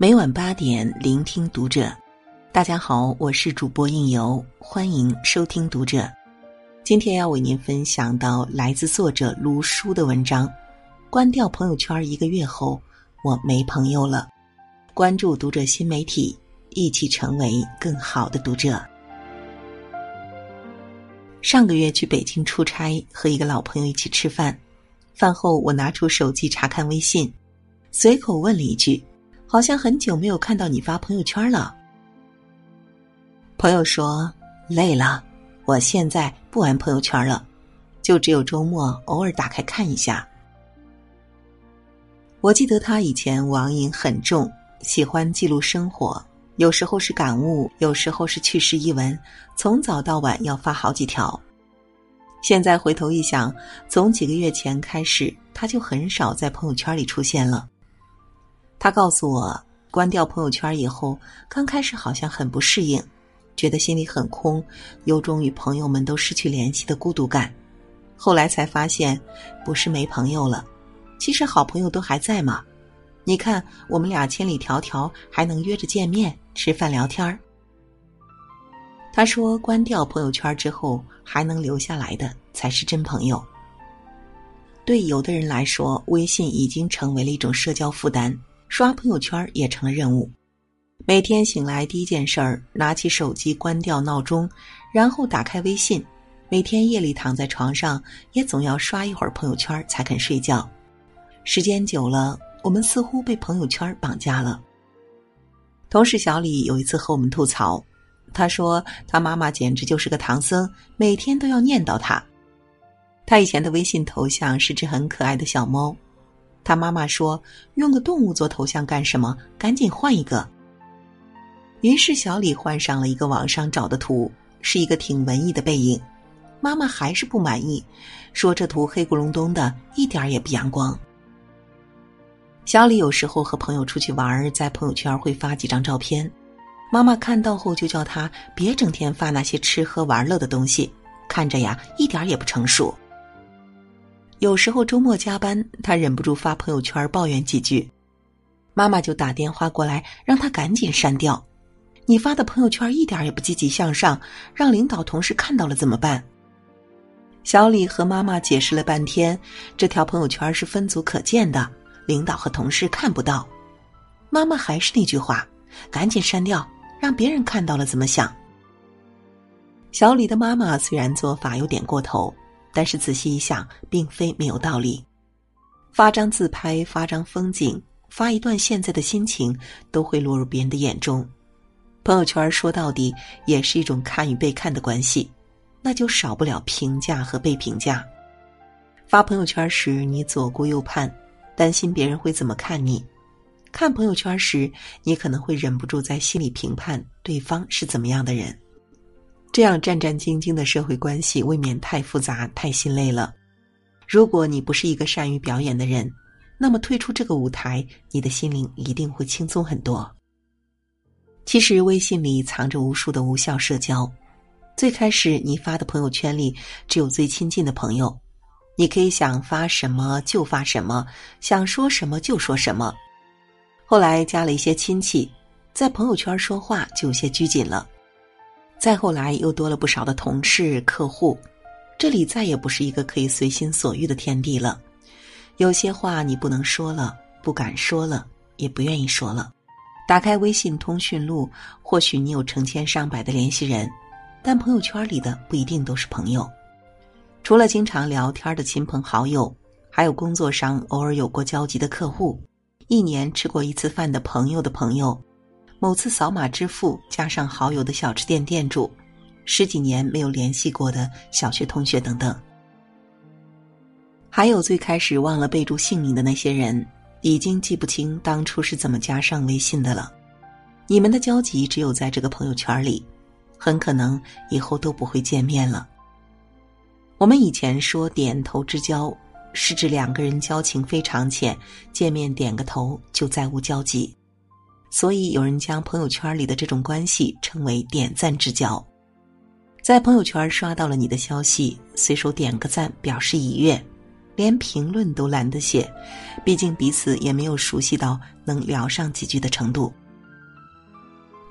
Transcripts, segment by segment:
每晚八点，聆听读者。大家好，我是主播应由，欢迎收听读者。今天要为您分享到来自作者卢书的文章：关掉朋友圈一个月后，我没朋友了。关注读者新媒体，一起成为更好的读者。上个月去北京出差，和一个老朋友一起吃饭。饭后，我拿出手机查看微信，随口问了一句：“好像很久没有看到你发朋友圈了。”朋友说：“累了，我现在不玩朋友圈了，就只有周末偶尔打开看一下。”我记得他以前网瘾很重。喜欢记录生活，有时候是感悟，有时候是趣事一文，从早到晚要发好几条。现在回头一想，从几个月前开始，他就很少在朋友圈里出现了。他告诉我，关掉朋友圈以后，刚开始好像很不适应，觉得心里很空，有种与朋友们都失去联系的孤独感。后来才发现，不是没朋友了，其实好朋友都还在嘛。你看，我们俩千里迢迢还能约着见面吃饭聊天儿。他说，关掉朋友圈之后还能留下来的才是真朋友。对有的人来说，微信已经成为了一种社交负担，刷朋友圈也成了任务。每天醒来第一件事儿，拿起手机关掉闹钟，然后打开微信。每天夜里躺在床上，也总要刷一会儿朋友圈才肯睡觉。时间久了。我们似乎被朋友圈绑架了。同事小李有一次和我们吐槽，他说他妈妈简直就是个唐僧，每天都要念叨他。他以前的微信头像是只很可爱的小猫，他妈妈说用个动物做头像干什么？赶紧换一个。于是小李换上了一个网上找的图，是一个挺文艺的背影。妈妈还是不满意，说这图黑咕隆咚的，一点也不阳光。小李有时候和朋友出去玩，在朋友圈会发几张照片，妈妈看到后就叫他别整天发那些吃喝玩乐的东西，看着呀一点也不成熟。有时候周末加班，他忍不住发朋友圈抱怨几句，妈妈就打电话过来让他赶紧删掉。你发的朋友圈一点也不积极向上，让领导同事看到了怎么办？小李和妈妈解释了半天，这条朋友圈是分组可见的。领导和同事看不到，妈妈还是那句话，赶紧删掉，让别人看到了怎么想？小李的妈妈虽然做法有点过头，但是仔细一想，并非没有道理。发张自拍，发张风景，发一段现在的心情，都会落入别人的眼中。朋友圈说到底也是一种看与被看的关系，那就少不了评价和被评价。发朋友圈时，你左顾右盼。担心别人会怎么看你，看朋友圈时，你可能会忍不住在心里评判对方是怎么样的人，这样战战兢兢的社会关系未免太复杂、太心累了。如果你不是一个善于表演的人，那么退出这个舞台，你的心灵一定会轻松很多。其实微信里藏着无数的无效社交，最开始你发的朋友圈里只有最亲近的朋友。你可以想发什么就发什么，想说什么就说什么。后来加了一些亲戚，在朋友圈说话就有些拘谨了。再后来又多了不少的同事、客户，这里再也不是一个可以随心所欲的天地了。有些话你不能说了，不敢说了，也不愿意说了。打开微信通讯录，或许你有成千上百的联系人，但朋友圈里的不一定都是朋友。除了经常聊天的亲朋好友，还有工作上偶尔有过交集的客户，一年吃过一次饭的朋友的朋友，某次扫码支付加上好友的小吃店店主，十几年没有联系过的小学同学等等，还有最开始忘了备注姓名的那些人，已经记不清当初是怎么加上微信的了。你们的交集只有在这个朋友圈里，很可能以后都不会见面了。我们以前说点头之交，是指两个人交情非常浅，见面点个头就再无交集。所以有人将朋友圈里的这种关系称为点赞之交。在朋友圈刷到了你的消息，随手点个赞表示已阅，连评论都懒得写，毕竟彼此也没有熟悉到能聊上几句的程度。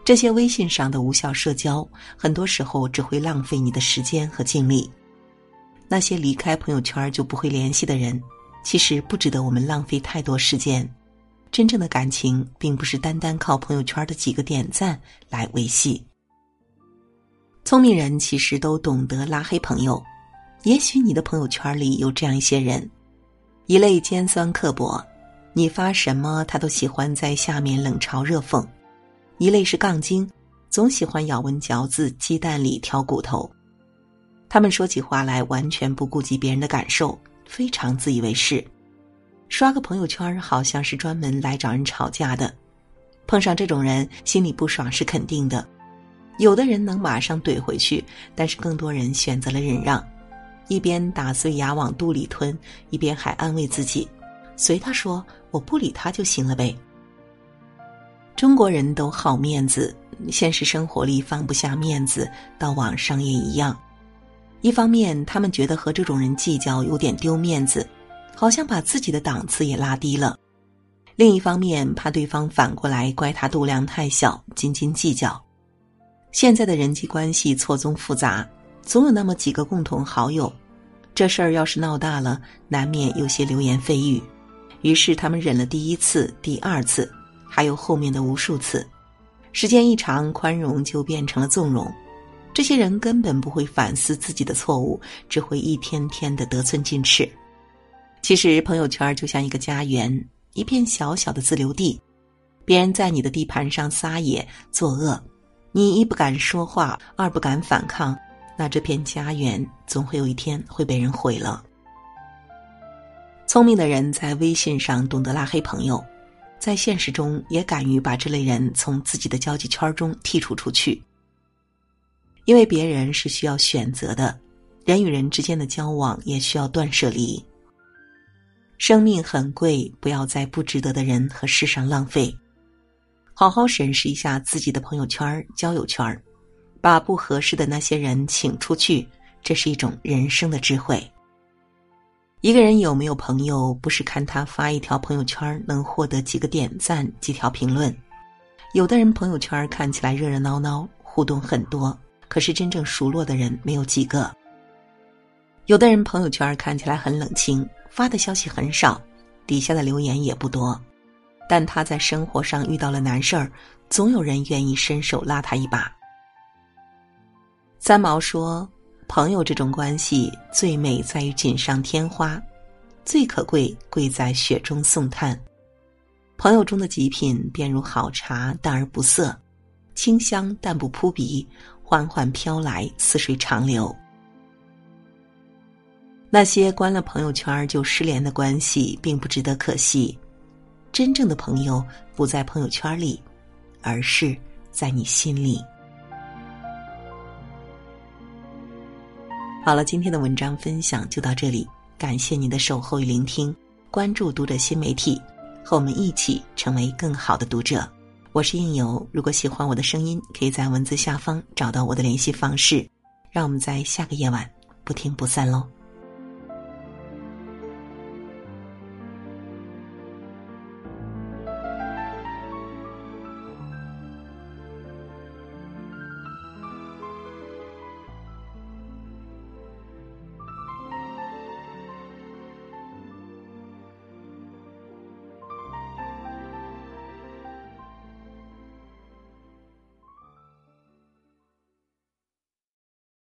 这些微信上的无效社交，很多时候只会浪费你的时间和精力。那些离开朋友圈就不会联系的人，其实不值得我们浪费太多时间。真正的感情，并不是单单靠朋友圈的几个点赞来维系。聪明人其实都懂得拉黑朋友，也许你的朋友圈里有这样一些人：一类尖酸刻薄，你发什么他都喜欢在下面冷嘲热讽；一类是杠精，总喜欢咬文嚼字，鸡蛋里挑骨头。他们说起话来完全不顾及别人的感受，非常自以为是。刷个朋友圈好像是专门来找人吵架的。碰上这种人，心里不爽是肯定的。有的人能马上怼回去，但是更多人选择了忍让，一边打碎牙往肚里吞，一边还安慰自己：“随他说，我不理他就行了呗。”中国人都好面子，现实生活里放不下面子，到网上也一样。一方面，他们觉得和这种人计较有点丢面子，好像把自己的档次也拉低了；另一方面，怕对方反过来怪他度量太小，斤斤计较。现在的人际关系错综复杂，总有那么几个共同好友，这事儿要是闹大了，难免有些流言蜚语。于是他们忍了第一次、第二次，还有后面的无数次。时间一长，宽容就变成了纵容。这些人根本不会反思自己的错误，只会一天天的得寸进尺。其实朋友圈就像一个家园，一片小小的自留地，别人在你的地盘上撒野作恶。你一不敢说话，二不敢反抗，那这片家园总会有一天会被人毁了。聪明的人在微信上懂得拉黑朋友，在现实中也敢于把这类人从自己的交际圈中剔除出去。因为别人是需要选择的，人与人之间的交往也需要断舍离。生命很贵，不要在不值得的人和事上浪费。好好审视一下自己的朋友圈、交友圈，把不合适的那些人请出去，这是一种人生的智慧。一个人有没有朋友，不是看他发一条朋友圈能获得几个点赞、几条评论。有的人朋友圈看起来热热闹闹，互动很多，可是真正熟络的人没有几个。有的人朋友圈看起来很冷清，发的消息很少，底下的留言也不多。但他在生活上遇到了难事儿，总有人愿意伸手拉他一把。三毛说：“朋友这种关系最美在于锦上添花，最可贵贵在雪中送炭。朋友中的极品，便如好茶，淡而不涩，清香但不扑鼻，缓缓飘来，似水长流。那些关了朋友圈就失联的关系，并不值得可惜。”真正的朋友不在朋友圈里，而是在你心里。好了，今天的文章分享就到这里，感谢您的守候与聆听。关注读者新媒体，和我们一起成为更好的读者。我是应由，如果喜欢我的声音，可以在文字下方找到我的联系方式。让我们在下个夜晚不听不散喽。